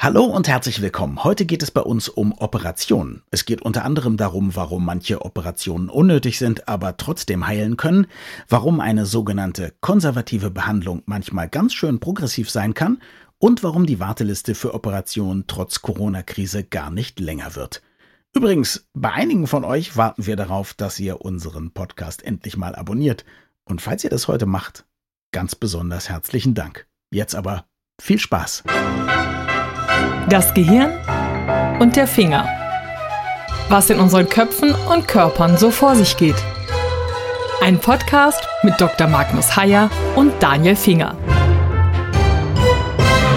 Hallo und herzlich willkommen. Heute geht es bei uns um Operationen. Es geht unter anderem darum, warum manche Operationen unnötig sind, aber trotzdem heilen können, warum eine sogenannte konservative Behandlung manchmal ganz schön progressiv sein kann und warum die Warteliste für Operationen trotz Corona-Krise gar nicht länger wird. Übrigens, bei einigen von euch warten wir darauf, dass ihr unseren Podcast endlich mal abonniert. Und falls ihr das heute macht, ganz besonders herzlichen Dank. Jetzt aber viel Spaß. Das Gehirn und der Finger. Was in unseren Köpfen und Körpern so vor sich geht. Ein Podcast mit Dr. Magnus Heyer und Daniel Finger.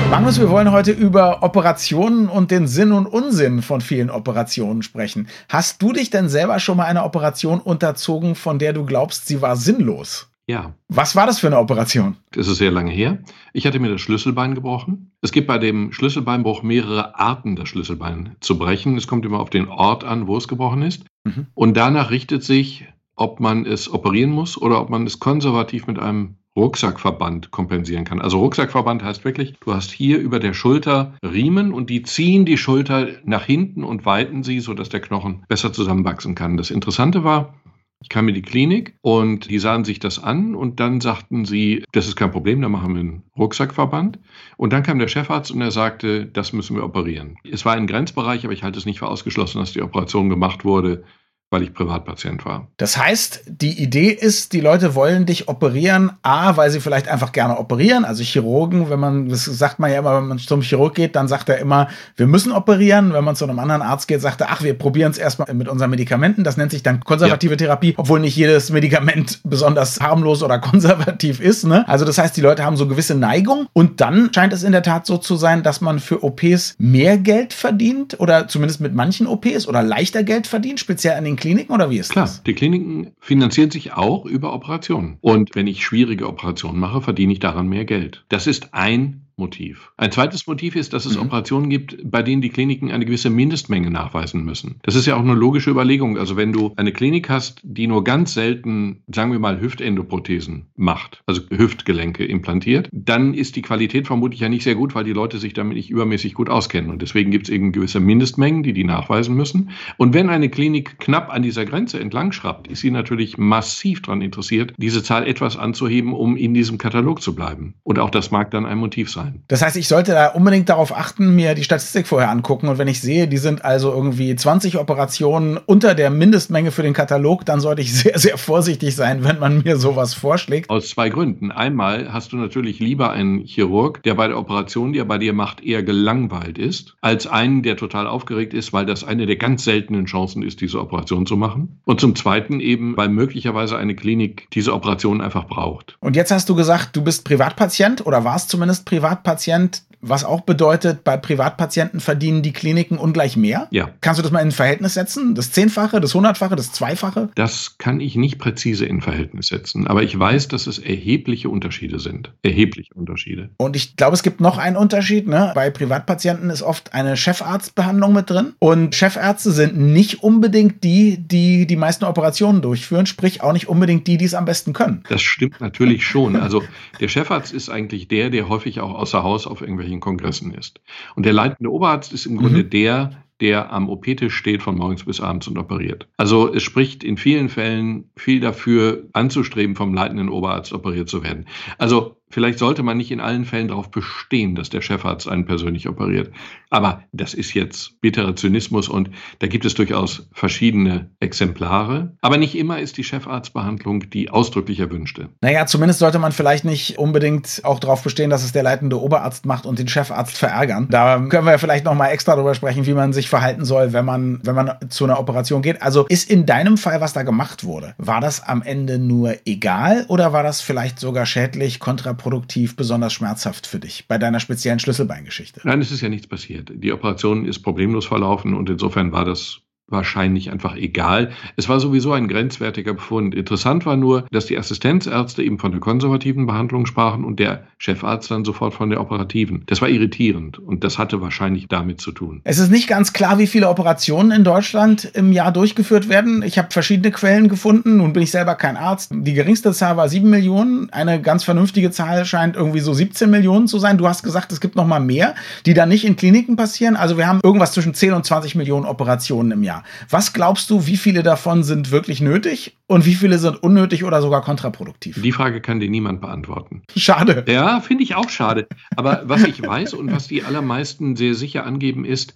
Magnus, wir wollen heute über Operationen und den Sinn und Unsinn von vielen Operationen sprechen. Hast du dich denn selber schon mal einer Operation unterzogen, von der du glaubst, sie war sinnlos? Ja. Was war das für eine Operation? Das ist sehr lange her. Ich hatte mir das Schlüsselbein gebrochen. Es gibt bei dem Schlüsselbeinbruch mehrere Arten, das Schlüsselbein zu brechen. Es kommt immer auf den Ort an, wo es gebrochen ist. Mhm. Und danach richtet sich, ob man es operieren muss oder ob man es konservativ mit einem Rucksackverband kompensieren kann. Also Rucksackverband heißt wirklich, du hast hier über der Schulter Riemen und die ziehen die Schulter nach hinten und weiten sie, sodass der Knochen besser zusammenwachsen kann. Das Interessante war, ich kam in die Klinik und die sahen sich das an und dann sagten sie, das ist kein Problem, da machen wir einen Rucksackverband. Und dann kam der Chefarzt und er sagte, das müssen wir operieren. Es war ein Grenzbereich, aber ich halte es nicht für ausgeschlossen, dass die Operation gemacht wurde weil ich Privatpatient war. Das heißt, die Idee ist, die Leute wollen dich operieren, A, weil sie vielleicht einfach gerne operieren. Also Chirurgen, wenn man, das sagt man ja immer, wenn man zum Chirurg geht, dann sagt er immer, wir müssen operieren. Wenn man zu einem anderen Arzt geht, sagt er, ach, wir probieren es erstmal mit unseren Medikamenten. Das nennt sich dann konservative ja. Therapie, obwohl nicht jedes Medikament besonders harmlos oder konservativ ist. Ne? Also das heißt, die Leute haben so gewisse Neigung und dann scheint es in der Tat so zu sein, dass man für OPs mehr Geld verdient oder zumindest mit manchen OPs oder leichter Geld verdient, speziell an den Kliniken oder wie ist Klar, das? die Kliniken finanzieren sich auch über Operationen. Und wenn ich schwierige Operationen mache, verdiene ich daran mehr Geld. Das ist ein Motiv. Ein zweites Motiv ist, dass es mhm. Operationen gibt, bei denen die Kliniken eine gewisse Mindestmenge nachweisen müssen. Das ist ja auch eine logische Überlegung. Also wenn du eine Klinik hast, die nur ganz selten, sagen wir mal, Hüftendoprothesen macht, also Hüftgelenke implantiert, dann ist die Qualität vermutlich ja nicht sehr gut, weil die Leute sich damit nicht übermäßig gut auskennen. Und deswegen gibt es eben gewisse Mindestmengen, die die nachweisen müssen. Und wenn eine Klinik knapp an dieser Grenze entlang schraubt, ist sie natürlich massiv daran interessiert, diese Zahl etwas anzuheben, um in diesem Katalog zu bleiben. Und auch das mag dann ein Motiv sein sein. Das heißt, ich sollte da unbedingt darauf achten, mir die Statistik vorher angucken. Und wenn ich sehe, die sind also irgendwie 20 Operationen unter der Mindestmenge für den Katalog, dann sollte ich sehr, sehr vorsichtig sein, wenn man mir sowas vorschlägt. Aus zwei Gründen. Einmal hast du natürlich lieber einen Chirurg, der bei der Operation, die er bei dir macht, eher gelangweilt ist, als einen, der total aufgeregt ist, weil das eine der ganz seltenen Chancen ist, diese Operation zu machen. Und zum Zweiten eben, weil möglicherweise eine Klinik diese Operation einfach braucht. Und jetzt hast du gesagt, du bist Privatpatient oder warst zumindest Privatpatient. Privatpatient, was auch bedeutet, bei Privatpatienten verdienen die Kliniken ungleich mehr? Ja. Kannst du das mal in Verhältnis setzen? Das Zehnfache, das Hundertfache, das Zweifache? Das kann ich nicht präzise in Verhältnis setzen, aber ich weiß, dass es erhebliche Unterschiede sind. Erhebliche Unterschiede. Und ich glaube, es gibt noch einen Unterschied. Ne? Bei Privatpatienten ist oft eine Chefarztbehandlung mit drin. Und Chefärzte sind nicht unbedingt die, die die meisten Operationen durchführen, sprich auch nicht unbedingt die, die es am besten können. Das stimmt natürlich schon. Also der Chefarzt ist eigentlich der, der häufig auch außer Haus auf irgendwelchen Kongressen ist. Und der leitende Oberarzt ist im Grunde mhm. der, der am OP-Tisch steht von morgens bis abends und operiert. Also es spricht in vielen Fällen viel dafür, anzustreben, vom leitenden Oberarzt operiert zu werden. Also Vielleicht sollte man nicht in allen Fällen darauf bestehen, dass der Chefarzt einen persönlich operiert. Aber das ist jetzt bitterer Zynismus und da gibt es durchaus verschiedene Exemplare. Aber nicht immer ist die Chefarztbehandlung die ausdrücklich erwünschte. Naja, zumindest sollte man vielleicht nicht unbedingt auch darauf bestehen, dass es der leitende Oberarzt macht und den Chefarzt verärgern. Da können wir vielleicht noch mal extra darüber sprechen, wie man sich verhalten soll, wenn man, wenn man zu einer Operation geht. Also ist in deinem Fall, was da gemacht wurde, war das am Ende nur egal oder war das vielleicht sogar schädlich, kontraproduktiv? Kontraproduktiv, besonders schmerzhaft für dich bei deiner speziellen Schlüsselbeingeschichte? Nein, es ist ja nichts passiert. Die Operation ist problemlos verlaufen und insofern war das wahrscheinlich einfach egal. Es war sowieso ein grenzwertiger Befund. Interessant war nur, dass die Assistenzärzte eben von der konservativen Behandlung sprachen und der Chefarzt dann sofort von der operativen. Das war irritierend und das hatte wahrscheinlich damit zu tun. Es ist nicht ganz klar, wie viele Operationen in Deutschland im Jahr durchgeführt werden. Ich habe verschiedene Quellen gefunden. Nun bin ich selber kein Arzt. Die geringste Zahl war 7 Millionen. Eine ganz vernünftige Zahl scheint irgendwie so 17 Millionen zu sein. Du hast gesagt, es gibt noch mal mehr, die dann nicht in Kliniken passieren. Also wir haben irgendwas zwischen 10 und 20 Millionen Operationen im Jahr. Was glaubst du, wie viele davon sind wirklich nötig und wie viele sind unnötig oder sogar kontraproduktiv? Die Frage kann dir niemand beantworten. Schade. Ja, finde ich auch schade. Aber was ich weiß und was die allermeisten sehr sicher angeben, ist,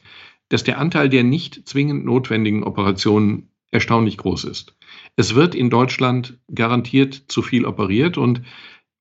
dass der Anteil der nicht zwingend notwendigen Operationen erstaunlich groß ist. Es wird in Deutschland garantiert zu viel operiert und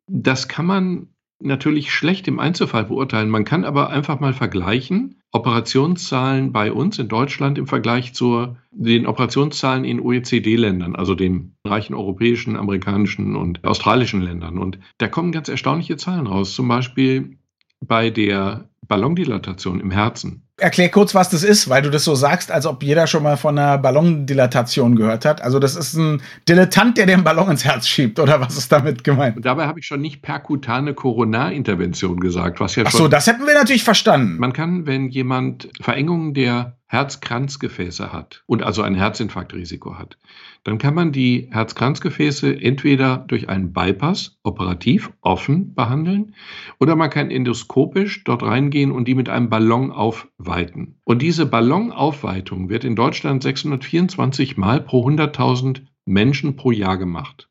das kann man natürlich schlecht im Einzelfall beurteilen. Man kann aber einfach mal vergleichen, Operationszahlen bei uns in Deutschland im Vergleich zu den Operationszahlen in OECD-Ländern, also den reichen europäischen, amerikanischen und australischen Ländern. Und da kommen ganz erstaunliche Zahlen raus. Zum Beispiel bei der Ballondilatation im Herzen. Erklär kurz, was das ist, weil du das so sagst, als ob jeder schon mal von einer Ballondilatation gehört hat. Also das ist ein Dilettant, der den Ballon ins Herz schiebt, oder was ist damit gemeint? Und dabei habe ich schon nicht perkutane Koronarintervention gesagt, was ja Ach so, das hätten wir natürlich verstanden. Man kann, wenn jemand Verengungen der Herzkranzgefäße hat und also ein Herzinfarktrisiko hat, dann kann man die Herzkranzgefäße entweder durch einen Bypass operativ offen behandeln oder man kann endoskopisch dort reingehen und die mit einem Ballon aufweiten. Und diese Ballonaufweitung wird in Deutschland 624 Mal pro 100.000 Menschen pro Jahr gemacht.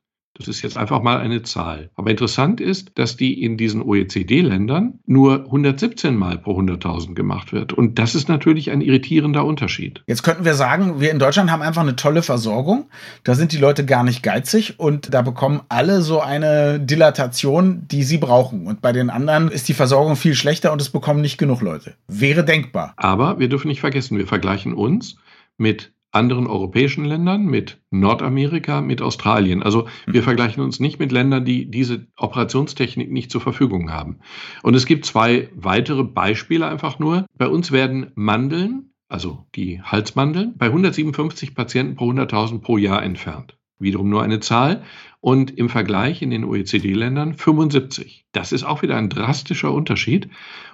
Das ist jetzt einfach mal eine Zahl. Aber interessant ist, dass die in diesen OECD-Ländern nur 117 Mal pro 100.000 gemacht wird. Und das ist natürlich ein irritierender Unterschied. Jetzt könnten wir sagen, wir in Deutschland haben einfach eine tolle Versorgung. Da sind die Leute gar nicht geizig und da bekommen alle so eine Dilatation, die sie brauchen. Und bei den anderen ist die Versorgung viel schlechter und es bekommen nicht genug Leute. Wäre denkbar. Aber wir dürfen nicht vergessen, wir vergleichen uns mit anderen europäischen Ländern, mit Nordamerika, mit Australien. Also wir mhm. vergleichen uns nicht mit Ländern, die diese Operationstechnik nicht zur Verfügung haben. Und es gibt zwei weitere Beispiele einfach nur. Bei uns werden Mandeln, also die Halsmandeln, bei 157 Patienten pro 100.000 pro Jahr entfernt. Wiederum nur eine Zahl. Und im Vergleich in den OECD-Ländern 75. Das ist auch wieder ein drastischer Unterschied.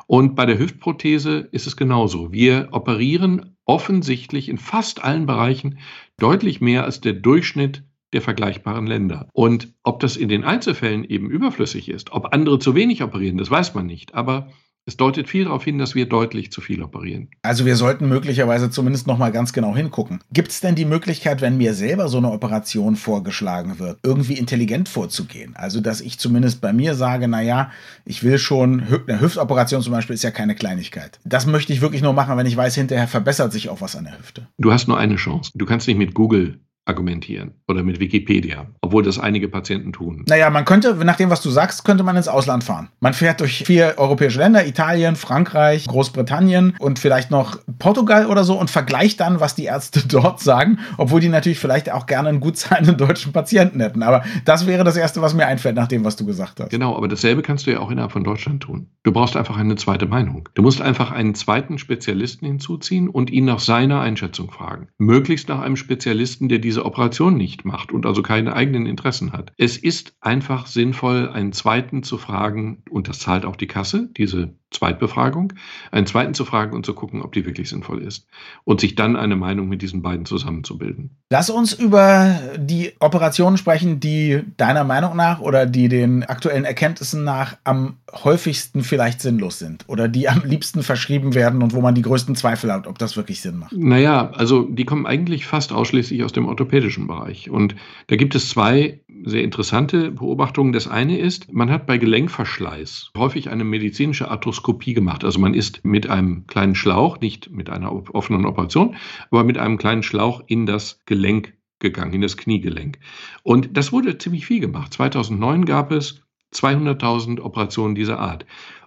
Und bei der Hüftprothese ist es genauso. Wir operieren offensichtlich in fast allen Bereichen deutlich mehr als der Durchschnitt der vergleichbaren Länder. Und ob das in den Einzelfällen eben überflüssig ist, ob andere zu wenig operieren, das weiß man nicht. Aber es deutet viel darauf hin, dass wir deutlich zu viel operieren. Also wir sollten möglicherweise zumindest noch mal ganz genau hingucken. Gibt es denn die Möglichkeit, wenn mir selber so eine Operation vorgeschlagen wird, irgendwie intelligent vorzugehen? Also dass ich zumindest bei mir sage, naja, ich will schon, eine Hüftoperation zum Beispiel ist ja keine Kleinigkeit. Das möchte ich wirklich nur machen, wenn ich weiß, hinterher verbessert sich auch was an der Hüfte. Du hast nur eine Chance. Du kannst nicht mit Google argumentieren oder mit Wikipedia, obwohl das einige Patienten tun. Naja, man könnte, nach dem, was du sagst, könnte man ins Ausland fahren. Man fährt durch vier europäische Länder, Italien, Frankreich, Großbritannien und vielleicht noch Portugal oder so und vergleicht dann, was die Ärzte dort sagen, obwohl die natürlich vielleicht auch gerne einen gut zahlenden deutschen Patienten hätten. Aber das wäre das Erste, was mir einfällt, nach dem, was du gesagt hast. Genau, aber dasselbe kannst du ja auch innerhalb von Deutschland tun. Du brauchst einfach eine zweite Meinung. Du musst einfach einen zweiten Spezialisten hinzuziehen und ihn nach seiner Einschätzung fragen. Möglichst nach einem Spezialisten, der diese diese Operation nicht macht und also keine eigenen Interessen hat. Es ist einfach sinnvoll, einen zweiten zu fragen, und das zahlt auch die Kasse, diese Zweitbefragung, einen zweiten zu fragen und zu gucken, ob die wirklich sinnvoll ist. Und sich dann eine Meinung mit diesen beiden zusammenzubilden. Lass uns über die Operationen sprechen, die deiner Meinung nach oder die den aktuellen Erkenntnissen nach am häufigsten vielleicht sinnlos sind oder die am liebsten verschrieben werden und wo man die größten Zweifel hat, ob das wirklich Sinn macht. Naja, also die kommen eigentlich fast ausschließlich aus dem orthopädischen Bereich. Und da gibt es zwei sehr interessante Beobachtungen. Das eine ist, man hat bei Gelenkverschleiß häufig eine medizinische Arthroskopie gemacht. Also man ist mit einem kleinen Schlauch, nicht mit einer offenen Operation, aber mit einem kleinen Schlauch in das Gelenk gegangen, in das Kniegelenk. Und das wurde ziemlich viel gemacht. 2009 gab es 200.000 Operationen dieser Art.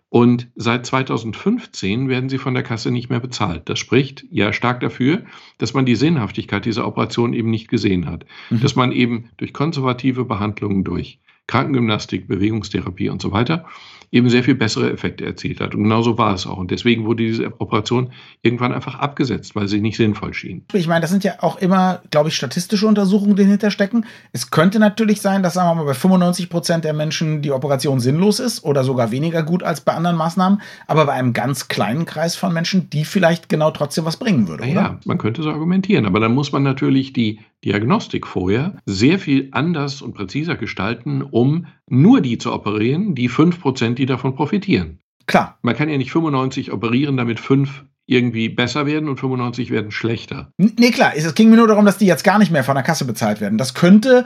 Und seit 2015 werden sie von der Kasse nicht mehr bezahlt. Das spricht ja stark dafür, dass man die Sinnhaftigkeit dieser Operation eben nicht gesehen hat. Mhm. Dass man eben durch konservative Behandlungen, durch Krankengymnastik, Bewegungstherapie und so weiter eben sehr viel bessere Effekte erzielt hat. Und genauso war es auch. Und deswegen wurde diese Operation irgendwann einfach abgesetzt, weil sie nicht sinnvoll schien. Ich meine, das sind ja auch immer, glaube ich, statistische Untersuchungen, die dahinter stecken. Es könnte natürlich sein, dass, sagen wir mal, bei 95 Prozent der Menschen die Operation sinnlos ist oder sogar weniger gut als bei anderen Maßnahmen. Aber bei einem ganz kleinen Kreis von Menschen, die vielleicht genau trotzdem was bringen würde, oder? Ja, man könnte so argumentieren. Aber dann muss man natürlich die Diagnostik vorher sehr viel anders und präziser gestalten, um nur die zu operieren, die 5%, die davon profitieren. Klar. Man kann ja nicht 95 operieren, damit 5 irgendwie besser werden und 95 werden schlechter. Nee, klar. Es ging mir nur darum, dass die jetzt gar nicht mehr von der Kasse bezahlt werden. Das könnte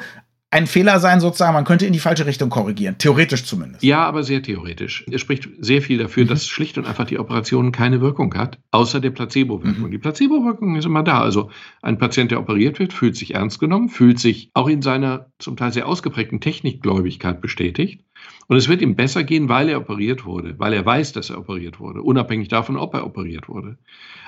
ein Fehler sein, sozusagen, man könnte in die falsche Richtung korrigieren, theoretisch zumindest. Ja, aber sehr theoretisch. Es spricht sehr viel dafür, mhm. dass schlicht und einfach die Operation keine Wirkung hat, außer der Placebo-Wirkung. Mhm. Die Placebo-Wirkung ist immer da. Also ein Patient, der operiert wird, fühlt sich ernst genommen, fühlt sich auch in seiner zum Teil sehr ausgeprägten Technikgläubigkeit bestätigt. Und es wird ihm besser gehen, weil er operiert wurde, weil er weiß, dass er operiert wurde, unabhängig davon, ob er operiert wurde.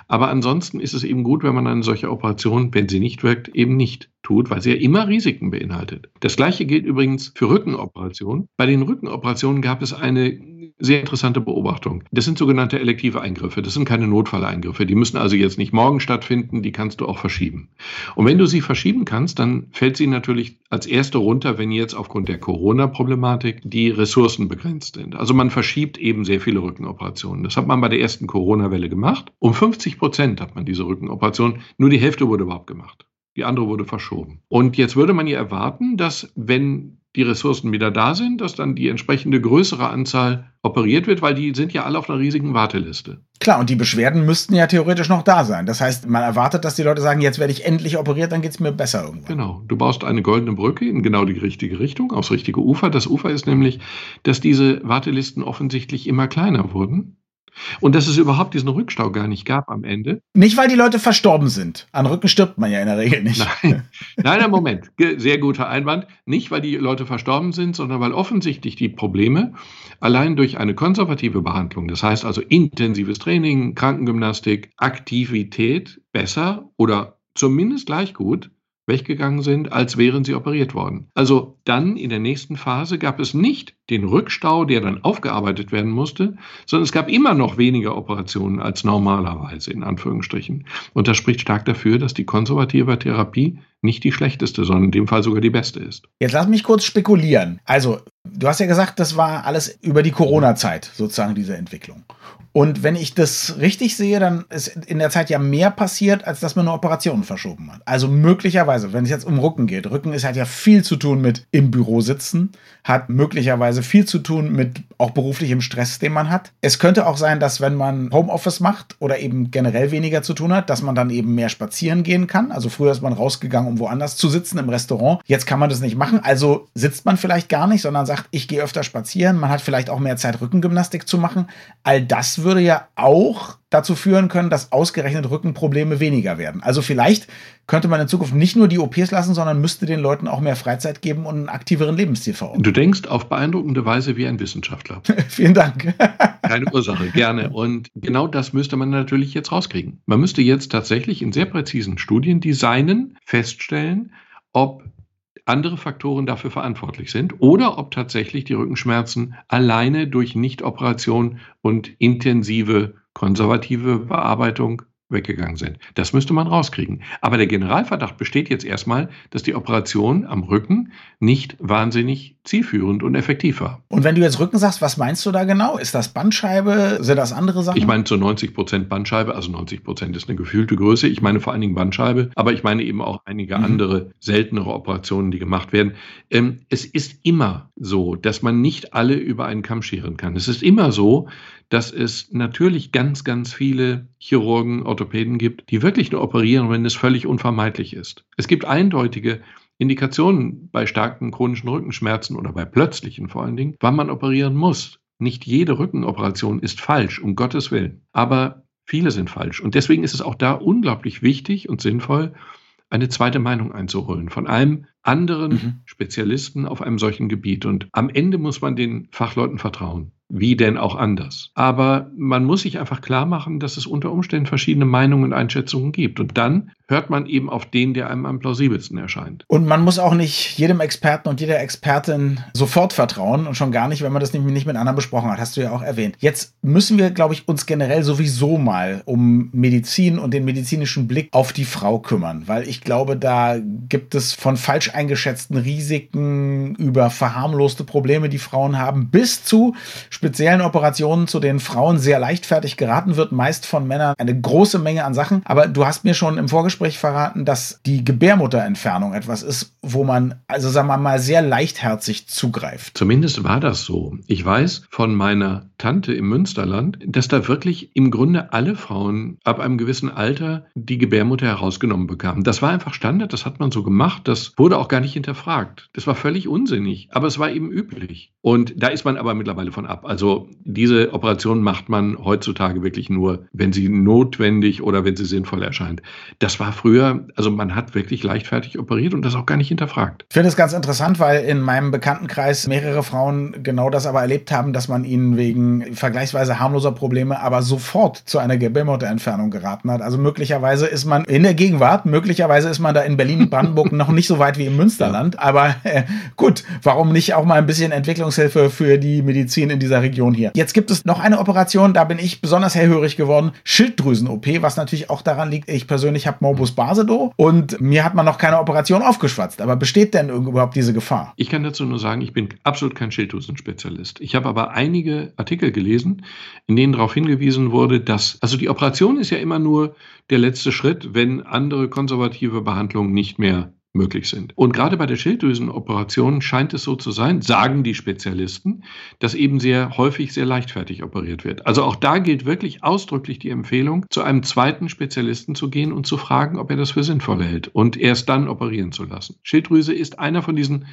Aber ansonsten ist es eben gut, wenn man eine solche Operation, wenn sie nicht wirkt, eben nicht tut, weil sie ja immer Risiken beinhaltet. Das gleiche gilt übrigens für Rückenoperationen. Bei den Rückenoperationen gab es eine sehr interessante Beobachtung. Das sind sogenannte elektive Eingriffe. Das sind keine Notfalleingriffe. Die müssen also jetzt nicht morgen stattfinden. Die kannst du auch verschieben. Und wenn du sie verschieben kannst, dann fällt sie natürlich als erste runter, wenn jetzt aufgrund der Corona-Problematik die Ressourcen begrenzt sind. Also man verschiebt eben sehr viele Rückenoperationen. Das hat man bei der ersten Corona-Welle gemacht. Um 50 Prozent hat man diese Rückenoperation. Nur die Hälfte wurde überhaupt gemacht. Die andere wurde verschoben. Und jetzt würde man ja erwarten, dass wenn die Ressourcen wieder da sind, dass dann die entsprechende größere Anzahl operiert wird, weil die sind ja alle auf einer riesigen Warteliste. Klar, und die Beschwerden müssten ja theoretisch noch da sein. Das heißt, man erwartet, dass die Leute sagen, jetzt werde ich endlich operiert, dann geht es mir besser irgendwann. Genau. Du baust eine goldene Brücke in genau die richtige Richtung, aufs richtige Ufer. Das Ufer ist nämlich, dass diese Wartelisten offensichtlich immer kleiner wurden und dass es überhaupt diesen Rückstau gar nicht gab am Ende. Nicht, weil die Leute verstorben sind. An Rücken stirbt man ja in der Regel nicht. Nein, nein, Moment. Sehr guter Einwand. Nicht, weil die Leute verstorben sind, sondern weil offensichtlich die Probleme allein durch eine konservative Behandlung, das heißt also intensives Training, Krankengymnastik, Aktivität besser oder zumindest gleich gut weggegangen sind, als wären sie operiert worden. Also dann in der nächsten Phase gab es nicht den Rückstau, der dann aufgearbeitet werden musste, sondern es gab immer noch weniger Operationen als normalerweise, in Anführungsstrichen. Und das spricht stark dafür, dass die konservative Therapie nicht die schlechteste, sondern in dem Fall sogar die beste ist. Jetzt lass mich kurz spekulieren. Also, du hast ja gesagt, das war alles über die Corona-Zeit, sozusagen diese Entwicklung. Und wenn ich das richtig sehe, dann ist in der Zeit ja mehr passiert, als dass man nur Operationen verschoben hat. Also möglicherweise, wenn es jetzt um Rücken geht, Rücken ist halt ja viel zu tun mit im Büro sitzen, hat möglicherweise viel zu tun mit auch beruflichem Stress, den man hat. Es könnte auch sein, dass wenn man Homeoffice macht oder eben generell weniger zu tun hat, dass man dann eben mehr spazieren gehen kann. Also früher ist man rausgegangen, um woanders zu sitzen im Restaurant. Jetzt kann man das nicht machen. Also sitzt man vielleicht gar nicht, sondern sagt, ich gehe öfter spazieren. Man hat vielleicht auch mehr Zeit, Rückengymnastik zu machen. All das würde ja auch dazu führen können, dass ausgerechnet Rückenprobleme weniger werden. Also vielleicht könnte man in Zukunft nicht nur die OPs lassen, sondern müsste den Leuten auch mehr Freizeit geben und einen aktiveren Lebensstil verordnen. Du denkst auf beeindruckende Weise wie ein Wissenschaftler. Vielen Dank. Keine Ursache, gerne. Und genau das müsste man natürlich jetzt rauskriegen. Man müsste jetzt tatsächlich in sehr präzisen Studien designen, feststellen, ob andere Faktoren dafür verantwortlich sind oder ob tatsächlich die Rückenschmerzen alleine durch Nichtoperation und intensive konservative Bearbeitung weggegangen sind. Das müsste man rauskriegen. Aber der Generalverdacht besteht jetzt erstmal, dass die Operation am Rücken nicht wahnsinnig zielführend und effektiv war. Und wenn du jetzt Rücken sagst, was meinst du da genau? Ist das Bandscheibe? Sind das andere Sachen? Ich meine zu 90 Prozent Bandscheibe, also 90 Prozent ist eine gefühlte Größe. Ich meine vor allen Dingen Bandscheibe, aber ich meine eben auch einige mhm. andere seltenere Operationen, die gemacht werden. Ähm, es ist immer so, dass man nicht alle über einen Kamm scheren kann. Es ist immer so, dass es natürlich ganz, ganz viele Chirurgen, Orthopäden gibt, die wirklich nur operieren, wenn es völlig unvermeidlich ist. Es gibt eindeutige Indikationen bei starken chronischen Rückenschmerzen oder bei plötzlichen vor allen Dingen, wann man operieren muss. Nicht jede Rückenoperation ist falsch, um Gottes Willen. Aber viele sind falsch. Und deswegen ist es auch da unglaublich wichtig und sinnvoll, eine zweite Meinung einzuholen von einem anderen mhm. Spezialisten auf einem solchen Gebiet. Und am Ende muss man den Fachleuten vertrauen. Wie denn auch anders. Aber man muss sich einfach klar machen, dass es unter Umständen verschiedene Meinungen und Einschätzungen gibt. Und dann hört man eben auf den, der einem am plausibelsten erscheint. Und man muss auch nicht jedem Experten und jeder Expertin sofort vertrauen und schon gar nicht, wenn man das nicht mit anderen besprochen hat, hast du ja auch erwähnt. Jetzt müssen wir, glaube ich, uns generell sowieso mal um Medizin und den medizinischen Blick auf die Frau kümmern, weil ich glaube, da gibt es von falsch eingeschätzten Risiken über verharmloste Probleme, die Frauen haben, bis zu speziellen Operationen, zu denen Frauen sehr leichtfertig geraten wird, meist von Männern eine große Menge an Sachen. Aber du hast mir schon im Vorgespräch verraten, dass die Gebärmutterentfernung etwas ist, wo man, also sagen wir mal, sehr leichtherzig zugreift. Zumindest war das so. Ich weiß von meiner Tante im Münsterland, dass da wirklich im Grunde alle Frauen ab einem gewissen Alter die Gebärmutter herausgenommen bekamen. Das war einfach Standard, das hat man so gemacht, das wurde auch gar nicht hinterfragt. Das war völlig unsinnig, aber es war eben üblich. Und da ist man aber mittlerweile von ab. Also diese Operation macht man heutzutage wirklich nur, wenn sie notwendig oder wenn sie sinnvoll erscheint. Das war früher, also man hat wirklich leichtfertig operiert und das auch gar nicht hinterfragt. Ich finde es ganz interessant, weil in meinem Bekanntenkreis mehrere Frauen genau das aber erlebt haben, dass man ihnen wegen vergleichsweise harmloser Probleme aber sofort zu einer Gebärmutterentfernung geraten hat. Also möglicherweise ist man in der Gegenwart, möglicherweise ist man da in Berlin-Brandenburg noch nicht so weit wie im Münsterland, aber äh, gut, warum nicht auch mal ein bisschen Entwicklungshilfe für die Medizin in dieser Region hier? Jetzt gibt es noch eine Operation, da bin ich besonders hellhörig geworden, Schilddrüsen-OP, was natürlich auch daran liegt, ich persönlich habe Morbus Basedow und mir hat man noch keine Operation aufgeschwatzt. Aber besteht denn überhaupt diese Gefahr? Ich kann dazu nur sagen, ich bin absolut kein Schilddrüsenspezialist. Ich habe aber einige Artikel gelesen, in denen darauf hingewiesen wurde, dass, also die Operation ist ja immer nur der letzte Schritt, wenn andere konservative Behandlungen nicht mehr möglich sind. Und gerade bei der Schilddrüsenoperation scheint es so zu sein, sagen die Spezialisten, dass eben sehr häufig sehr leichtfertig operiert wird. Also auch da gilt wirklich ausdrücklich die Empfehlung, zu einem zweiten Spezialisten zu gehen und zu fragen, ob er das für sinnvoll hält und erst dann operieren zu lassen. Schilddrüse ist einer von diesen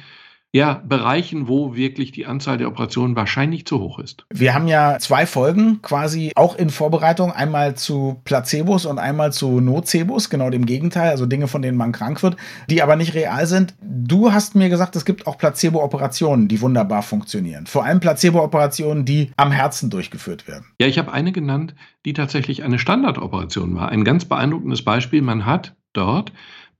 ja, Bereichen, wo wirklich die Anzahl der Operationen wahrscheinlich zu hoch ist. Wir haben ja zwei Folgen quasi auch in Vorbereitung, einmal zu Placebos und einmal zu Nocebos, genau dem Gegenteil, also Dinge, von denen man krank wird, die aber nicht real sind. Du hast mir gesagt, es gibt auch Placebo-Operationen, die wunderbar funktionieren. Vor allem Placebo-Operationen, die am Herzen durchgeführt werden. Ja, ich habe eine genannt, die tatsächlich eine Standardoperation war. Ein ganz beeindruckendes Beispiel. Man hat dort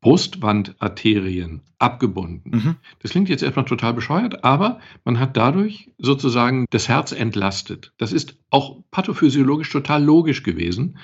Brustwandarterien abgebunden. Mhm. Das klingt jetzt erstmal total bescheuert, aber man hat dadurch sozusagen das Herz entlastet. Das ist auch pathophysiologisch total logisch gewesen.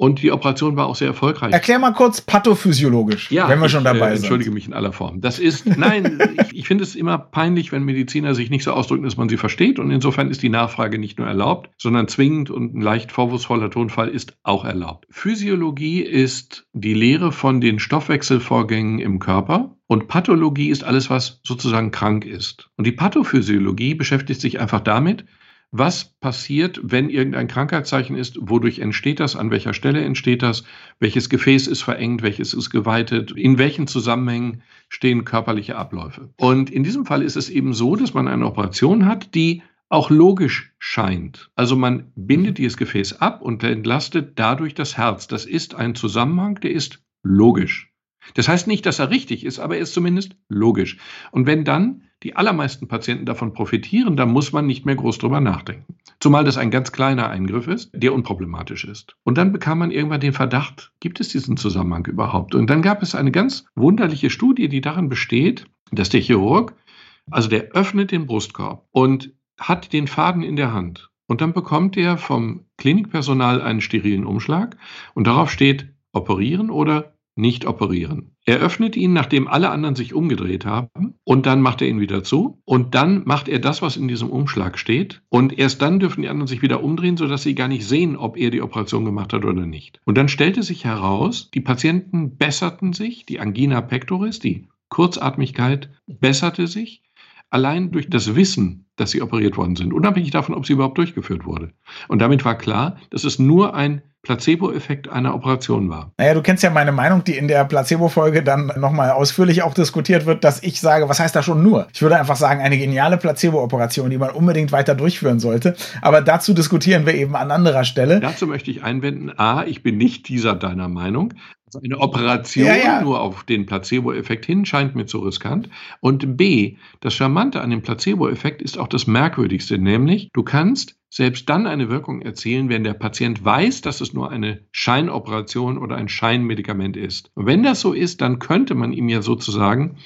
Und die Operation war auch sehr erfolgreich. Erklär mal kurz pathophysiologisch, ja, wenn wir schon dabei ich, äh, Entschuldige mich in aller Form. Das ist, nein, ich, ich finde es immer peinlich, wenn Mediziner sich nicht so ausdrücken, dass man sie versteht. Und insofern ist die Nachfrage nicht nur erlaubt, sondern zwingend und ein leicht vorwurfsvoller Tonfall ist auch erlaubt. Physiologie ist die Lehre von den Stoffwechselvorgängen im Körper. Und Pathologie ist alles, was sozusagen krank ist. Und die Pathophysiologie beschäftigt sich einfach damit, was passiert, wenn irgendein Krankheitszeichen ist, wodurch entsteht das, an welcher Stelle entsteht das, welches Gefäß ist verengt, welches ist geweitet, in welchen Zusammenhängen stehen körperliche Abläufe. Und in diesem Fall ist es eben so, dass man eine Operation hat, die auch logisch scheint. Also man bindet dieses Gefäß ab und entlastet dadurch das Herz. Das ist ein Zusammenhang, der ist logisch. Das heißt nicht, dass er richtig ist, aber er ist zumindest logisch. Und wenn dann die allermeisten Patienten davon profitieren, dann muss man nicht mehr groß drüber nachdenken. Zumal das ein ganz kleiner Eingriff ist, der unproblematisch ist. Und dann bekam man irgendwann den Verdacht, gibt es diesen Zusammenhang überhaupt? Und dann gab es eine ganz wunderliche Studie, die darin besteht, dass der Chirurg, also der öffnet den Brustkorb und hat den Faden in der Hand. Und dann bekommt er vom Klinikpersonal einen sterilen Umschlag und darauf steht operieren oder nicht operieren. Er öffnet ihn, nachdem alle anderen sich umgedreht haben, und dann macht er ihn wieder zu. Und dann macht er das, was in diesem Umschlag steht. Und erst dann dürfen die anderen sich wieder umdrehen, sodass sie gar nicht sehen, ob er die Operation gemacht hat oder nicht. Und dann stellte sich heraus, die Patienten besserten sich, die Angina pectoris, die Kurzatmigkeit besserte sich, allein durch das Wissen, dass sie operiert worden sind, unabhängig davon, ob sie überhaupt durchgeführt wurde. Und damit war klar, dass es nur ein Placebo-Effekt einer Operation war. Naja, du kennst ja meine Meinung, die in der Placebo-Folge dann nochmal ausführlich auch diskutiert wird, dass ich sage, was heißt da schon nur? Ich würde einfach sagen, eine geniale Placebo-Operation, die man unbedingt weiter durchführen sollte. Aber dazu diskutieren wir eben an anderer Stelle. Dazu möchte ich einwenden, A, ich bin nicht dieser deiner Meinung. Also eine Operation ja, ja. nur auf den Placebo-Effekt hin scheint mir zu riskant. Und B, das Charmante an dem Placebo-Effekt ist auch das Merkwürdigste, nämlich du kannst selbst dann eine Wirkung erzielen, wenn der Patient weiß, dass es nur eine Scheinoperation oder ein Scheinmedikament ist. Und wenn das so ist, dann könnte man ihm ja sozusagen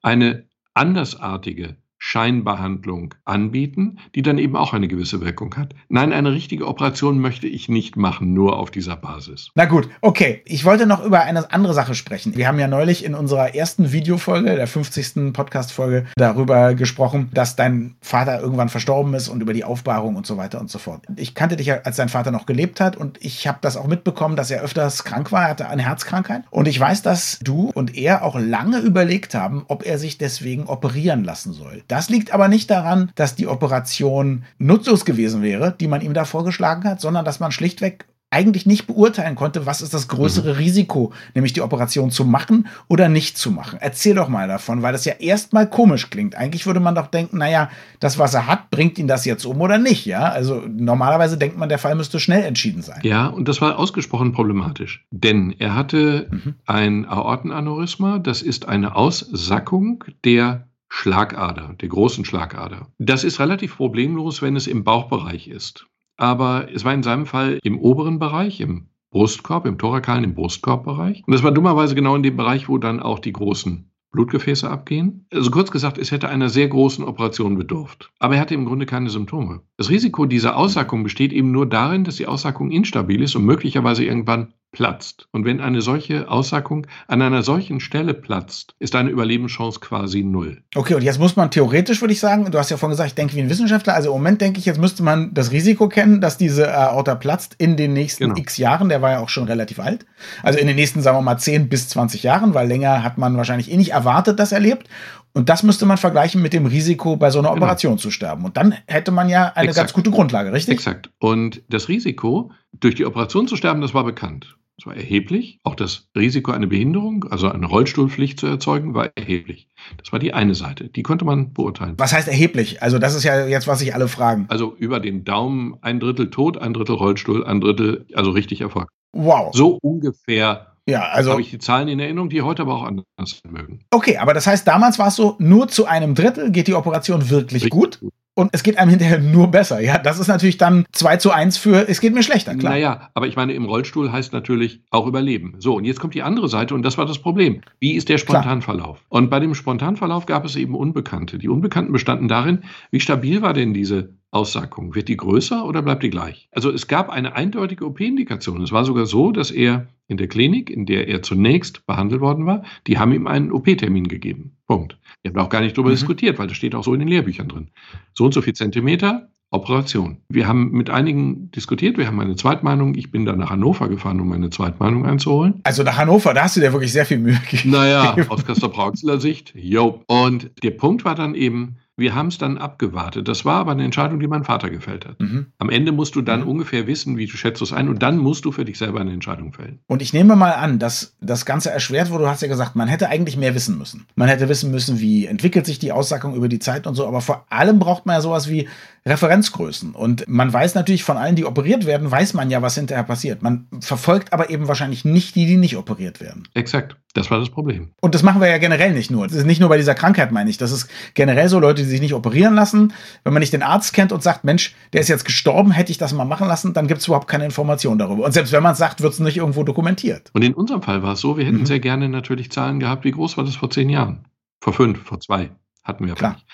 eine andersartige Scheinbehandlung anbieten, die dann eben auch eine gewisse Wirkung hat. Nein, eine richtige Operation möchte ich nicht machen, nur auf dieser Basis. Na gut, okay. Ich wollte noch über eine andere Sache sprechen. Wir haben ja neulich in unserer ersten Videofolge, der 50. Podcast-Folge, darüber gesprochen, dass dein Vater irgendwann verstorben ist und über die Aufbahrung und so weiter und so fort. Ich kannte dich ja, als dein Vater noch gelebt hat und ich habe das auch mitbekommen, dass er öfters krank war. Er hatte eine Herzkrankheit. Und ich weiß, dass du und er auch lange überlegt haben, ob er sich deswegen operieren lassen soll. Das liegt aber nicht daran, dass die Operation nutzlos gewesen wäre, die man ihm da vorgeschlagen hat, sondern dass man schlichtweg eigentlich nicht beurteilen konnte, was ist das größere mhm. Risiko, nämlich die Operation zu machen oder nicht zu machen. Erzähl doch mal davon, weil das ja erstmal komisch klingt. Eigentlich würde man doch denken, naja, das, was er hat, bringt ihn das jetzt um oder nicht, ja? Also normalerweise denkt man, der Fall müsste schnell entschieden sein. Ja, und das war ausgesprochen problematisch, denn er hatte mhm. ein Aortenaneurysma, das ist eine Aussackung der Schlagader, der großen Schlagader. Das ist relativ problemlos, wenn es im Bauchbereich ist. Aber es war in seinem Fall im oberen Bereich, im Brustkorb, im thorakalen, im Brustkorbbereich. Und das war dummerweise genau in dem Bereich, wo dann auch die großen Blutgefäße abgehen. Also kurz gesagt, es hätte einer sehr großen Operation bedurft. Aber er hatte im Grunde keine Symptome. Das Risiko dieser Aussackung besteht eben nur darin, dass die Aussackung instabil ist und möglicherweise irgendwann platzt. Und wenn eine solche Aussackung an einer solchen Stelle platzt, ist deine Überlebenschance quasi null. Okay, und jetzt muss man theoretisch, würde ich sagen, du hast ja vorhin gesagt, ich denke wie ein Wissenschaftler, also im Moment denke ich, jetzt müsste man das Risiko kennen, dass diese Aorta platzt in den nächsten genau. x Jahren, der war ja auch schon relativ alt, also in den nächsten, sagen wir mal, 10 bis 20 Jahren, weil länger hat man wahrscheinlich eh nicht erwartet, dass er lebt. Und das müsste man vergleichen mit dem Risiko, bei so einer genau. Operation zu sterben. Und dann hätte man ja eine Exakt. ganz gute Grundlage, richtig? Exakt. Und das Risiko, durch die Operation zu sterben, das war bekannt. Das war erheblich. Auch das Risiko, eine Behinderung, also eine Rollstuhlpflicht zu erzeugen, war erheblich. Das war die eine Seite. Die konnte man beurteilen. Was heißt erheblich? Also das ist ja jetzt, was sich alle fragen. Also über den Daumen ein Drittel tot, ein Drittel Rollstuhl, ein Drittel, also richtig Erfolg. Wow. So ungefähr ja, also habe ich die Zahlen in Erinnerung, die heute aber auch anders sein mögen. Okay, aber das heißt, damals war es so, nur zu einem Drittel geht die Operation wirklich Richtig gut. gut und es geht einem hinterher nur besser. Ja, das ist natürlich dann 2 zu 1 für, es geht mir schlechter, klar. Naja, aber ich meine, im Rollstuhl heißt natürlich auch überleben. So, und jetzt kommt die andere Seite und das war das Problem. Wie ist der Spontanverlauf? Klar. Und bei dem Spontanverlauf gab es eben Unbekannte. Die Unbekannten bestanden darin, wie stabil war denn diese Aussackung? Wird die größer oder bleibt die gleich? Also es gab eine eindeutige OP-Indikation. Es war sogar so, dass er in der Klinik, in der er zunächst behandelt worden war, die haben ihm einen OP-Termin gegeben. Punkt. Wir haben auch gar nicht darüber mhm. diskutiert, weil das steht auch so in den Lehrbüchern drin. So und so viel Zentimeter, Operation. Wir haben mit einigen diskutiert, wir haben eine Zweitmeinung. Ich bin da nach Hannover gefahren, um meine Zweitmeinung einzuholen. Also nach Hannover, da hast du dir wirklich sehr viel Mühe gegeben. Naja, aus Kassel-Brauxeler Sicht, jo. Und der Punkt war dann eben, wir haben es dann abgewartet. Das war aber eine Entscheidung, die mein Vater gefällt hat. Mhm. Am Ende musst du dann mhm. ungefähr wissen, wie du schätzt es ein und dann musst du für dich selber eine Entscheidung fällen. Und ich nehme mal an, dass das Ganze erschwert wurde. Du hast ja gesagt, man hätte eigentlich mehr wissen müssen. Man hätte wissen müssen, wie entwickelt sich die Aussackung über die Zeit und so. Aber vor allem braucht man ja sowas wie Referenzgrößen. Und man weiß natürlich von allen, die operiert werden, weiß man ja, was hinterher passiert. Man verfolgt aber eben wahrscheinlich nicht die, die nicht operiert werden. Exakt. Das war das Problem. Und das machen wir ja generell nicht nur. Das ist nicht nur bei dieser Krankheit, meine ich. Das ist generell so Leute, die sich nicht operieren lassen. Wenn man nicht den Arzt kennt und sagt, Mensch, der ist jetzt gestorben, hätte ich das mal machen lassen, dann gibt es überhaupt keine Information darüber. Und selbst wenn man es sagt, wird es nicht irgendwo dokumentiert. Und in unserem Fall war es so, wir hätten mhm. sehr gerne natürlich Zahlen gehabt, wie groß war das vor zehn Jahren? Vor fünf, vor zwei. Hatten wir Klar. nicht.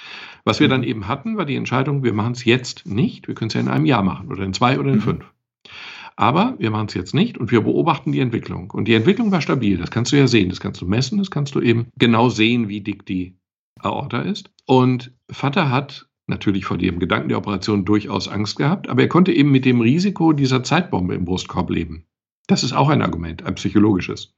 Was wir dann mhm. eben hatten, war die Entscheidung, wir machen es jetzt nicht. Wir können es ja in einem Jahr machen oder in zwei oder in mhm. fünf. Aber wir machen es jetzt nicht und wir beobachten die Entwicklung. Und die Entwicklung war stabil. Das kannst du ja sehen. Das kannst du messen. Das kannst du eben genau sehen, wie dick die Aorta ist. Und Vater hat natürlich vor dem Gedanken der Operation durchaus Angst gehabt, aber er konnte eben mit dem Risiko dieser Zeitbombe im Brustkorb leben. Das ist auch ein Argument, ein psychologisches.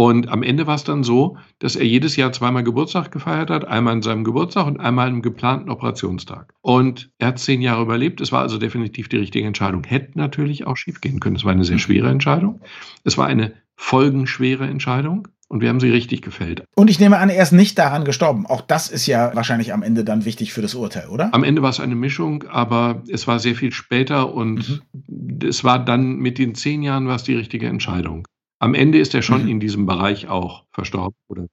Und am Ende war es dann so, dass er jedes Jahr zweimal Geburtstag gefeiert hat, einmal an seinem Geburtstag und einmal im geplanten Operationstag. Und er hat zehn Jahre überlebt. Es war also definitiv die richtige Entscheidung. Hätte natürlich auch schiefgehen können. Es war eine sehr schwere Entscheidung. Es war eine folgenschwere Entscheidung. Und wir haben sie richtig gefällt. Und ich nehme an, er ist nicht daran gestorben. Auch das ist ja wahrscheinlich am Ende dann wichtig für das Urteil, oder? Am Ende war es eine Mischung, aber es war sehr viel später und mhm. es war dann mit den zehn Jahren war es die richtige Entscheidung. Am Ende ist er schon mhm. in diesem Bereich auch verstorben oder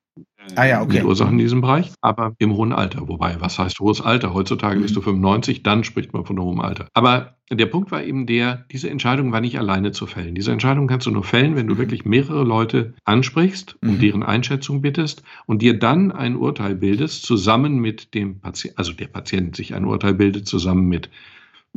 ah, ja, okay. mit Ursachen in diesem Bereich, aber im hohen Alter. Wobei, was heißt hohes Alter? Heutzutage mhm. bist du 95, dann spricht man von hohem Alter. Aber der Punkt war eben der, diese Entscheidung war nicht alleine zu fällen. Diese Entscheidung kannst du nur fällen, wenn du mhm. wirklich mehrere Leute ansprichst und mhm. deren Einschätzung bittest und dir dann ein Urteil bildest, zusammen mit dem Patienten, also der Patient sich ein Urteil bildet, zusammen mit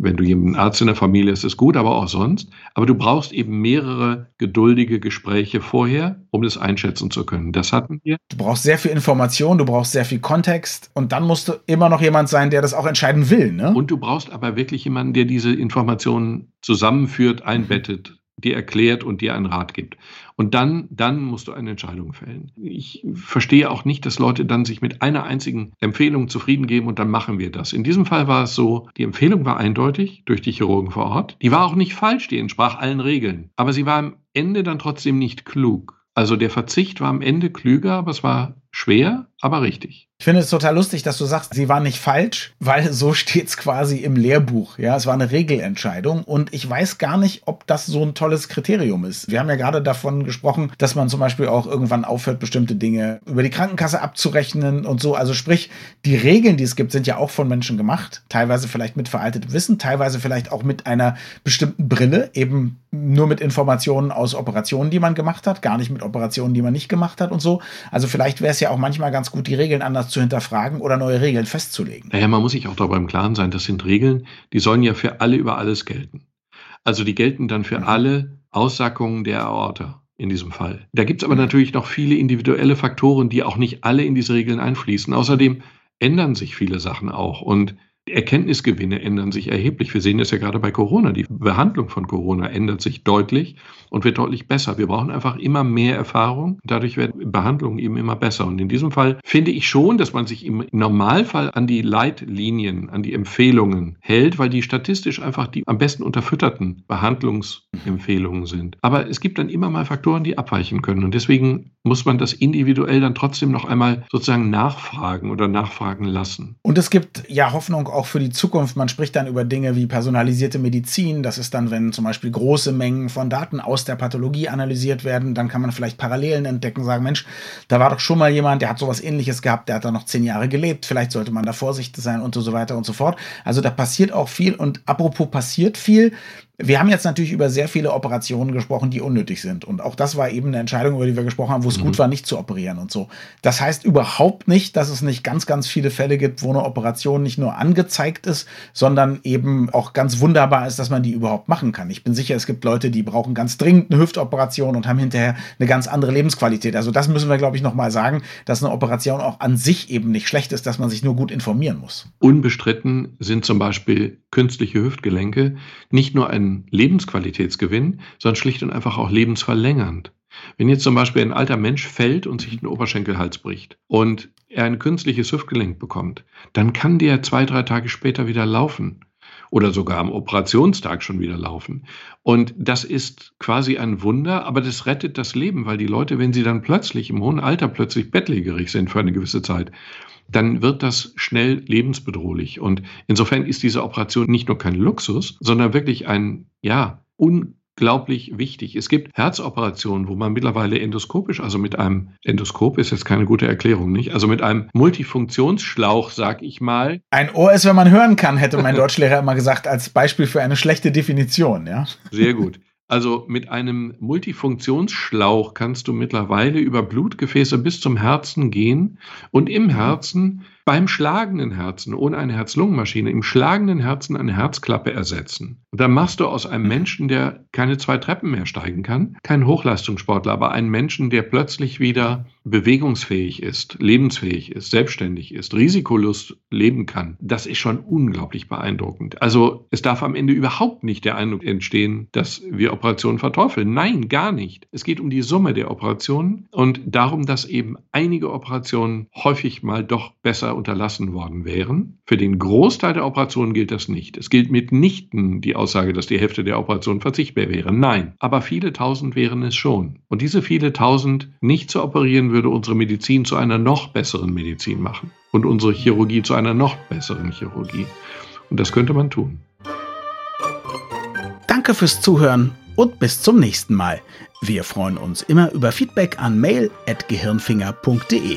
wenn du jemanden Arzt in der Familie hast, ist gut, aber auch sonst. Aber du brauchst eben mehrere geduldige Gespräche vorher, um das einschätzen zu können. Das hatten wir. Du brauchst sehr viel Information, du brauchst sehr viel Kontext und dann musst du immer noch jemand sein, der das auch entscheiden will. Ne? Und du brauchst aber wirklich jemanden, der diese Informationen zusammenführt, einbettet, dir erklärt und dir einen Rat gibt. Und dann, dann musst du eine Entscheidung fällen. Ich verstehe auch nicht, dass Leute dann sich mit einer einzigen Empfehlung zufrieden geben und dann machen wir das. In diesem Fall war es so, die Empfehlung war eindeutig durch die Chirurgen vor Ort. Die war auch nicht falsch, die entsprach allen Regeln. Aber sie war am Ende dann trotzdem nicht klug. Also der Verzicht war am Ende klüger, aber es war schwer, aber richtig. Ich finde es total lustig, dass du sagst, sie war nicht falsch, weil so steht es quasi im Lehrbuch. Ja, es war eine Regelentscheidung und ich weiß gar nicht, ob das so ein tolles Kriterium ist. Wir haben ja gerade davon gesprochen, dass man zum Beispiel auch irgendwann aufhört, bestimmte Dinge über die Krankenkasse abzurechnen und so. Also sprich, die Regeln, die es gibt, sind ja auch von Menschen gemacht. Teilweise vielleicht mit veraltetem Wissen, teilweise vielleicht auch mit einer bestimmten Brille, eben nur mit Informationen aus Operationen, die man gemacht hat, gar nicht mit Operationen, die man nicht gemacht hat und so. Also vielleicht wäre es ja auch manchmal ganz gut, die Regeln anders zu hinterfragen oder neue Regeln festzulegen. Naja, man muss sich auch darüber im Klaren sein, das sind Regeln, die sollen ja für alle über alles gelten. Also die gelten dann für mhm. alle Aussackungen der Aorta in diesem Fall. Da gibt es aber mhm. natürlich noch viele individuelle Faktoren, die auch nicht alle in diese Regeln einfließen. Außerdem ändern sich viele Sachen auch. Und Erkenntnisgewinne ändern sich erheblich. Wir sehen das ja gerade bei Corona. Die Behandlung von Corona ändert sich deutlich und wird deutlich besser. Wir brauchen einfach immer mehr Erfahrung. Dadurch werden Behandlungen eben immer besser. Und in diesem Fall finde ich schon, dass man sich im Normalfall an die Leitlinien, an die Empfehlungen hält, weil die statistisch einfach die am besten unterfütterten Behandlungsempfehlungen sind. Aber es gibt dann immer mal Faktoren, die abweichen können. Und deswegen muss man das individuell dann trotzdem noch einmal sozusagen nachfragen oder nachfragen lassen. Und es gibt ja Hoffnung auch für die Zukunft. Man spricht dann über Dinge wie personalisierte Medizin. Das ist dann, wenn zum Beispiel große Mengen von Daten aus der Pathologie analysiert werden, dann kann man vielleicht Parallelen entdecken, sagen, Mensch, da war doch schon mal jemand, der hat sowas ähnliches gehabt, der hat da noch zehn Jahre gelebt, vielleicht sollte man da vorsichtig sein und so weiter und so fort. Also da passiert auch viel und apropos passiert viel, wir haben jetzt natürlich über sehr viele Operationen gesprochen, die unnötig sind. Und auch das war eben eine Entscheidung, über die wir gesprochen haben, wo es mhm. gut war, nicht zu operieren und so. Das heißt überhaupt nicht, dass es nicht ganz, ganz viele Fälle gibt, wo eine Operation nicht nur angezeigt ist, sondern eben auch ganz wunderbar ist, dass man die überhaupt machen kann. Ich bin sicher, es gibt Leute, die brauchen ganz dringend eine Hüftoperation und haben hinterher eine ganz andere Lebensqualität. Also das müssen wir, glaube ich, nochmal sagen, dass eine Operation auch an sich eben nicht schlecht ist, dass man sich nur gut informieren muss. Unbestritten sind zum Beispiel künstliche Hüftgelenke nicht nur ein Lebensqualitätsgewinn, sondern schlicht und einfach auch lebensverlängernd. Wenn jetzt zum Beispiel ein alter Mensch fällt und sich den Oberschenkelhals bricht und er ein künstliches Hüftgelenk bekommt, dann kann der zwei, drei Tage später wieder laufen oder sogar am Operationstag schon wieder laufen. Und das ist quasi ein Wunder, aber das rettet das Leben, weil die Leute, wenn sie dann plötzlich im hohen Alter plötzlich bettlägerig sind für eine gewisse Zeit, dann wird das schnell lebensbedrohlich. Und insofern ist diese Operation nicht nur kein Luxus, sondern wirklich ein, ja, unglaublich wichtig. Es gibt Herzoperationen, wo man mittlerweile endoskopisch, also mit einem Endoskop ist jetzt keine gute Erklärung, nicht? Also mit einem Multifunktionsschlauch, sag ich mal. Ein Ohr ist, wenn man hören kann, hätte mein Deutschlehrer immer gesagt, als Beispiel für eine schlechte Definition, ja. Sehr gut. Also mit einem Multifunktionsschlauch kannst du mittlerweile über Blutgefäße bis zum Herzen gehen und im Herzen beim schlagenden Herzen, ohne eine Herz-Lungen-Maschine, im schlagenden Herzen eine Herzklappe ersetzen. Und dann machst du aus einem Menschen, der keine zwei Treppen mehr steigen kann, keinen Hochleistungssportler, aber einen Menschen, der plötzlich wieder bewegungsfähig ist, lebensfähig ist, selbstständig ist, risikolos leben kann. Das ist schon unglaublich beeindruckend. Also es darf am Ende überhaupt nicht der Eindruck entstehen, dass wir Operationen verteufeln. Nein, gar nicht. Es geht um die Summe der Operationen und darum, dass eben einige Operationen häufig mal doch besser unterlassen worden wären. Für den Großteil der Operationen gilt das nicht. Es gilt mitnichten die Aussage, dass die Hälfte der Operationen verzichtbar wäre. Nein, aber viele tausend wären es schon. Und diese viele tausend nicht zu operieren, würde unsere Medizin zu einer noch besseren Medizin machen und unsere Chirurgie zu einer noch besseren Chirurgie. Und das könnte man tun. Danke fürs Zuhören und bis zum nächsten Mal. Wir freuen uns immer über Feedback an mail.gehirnfinger.de.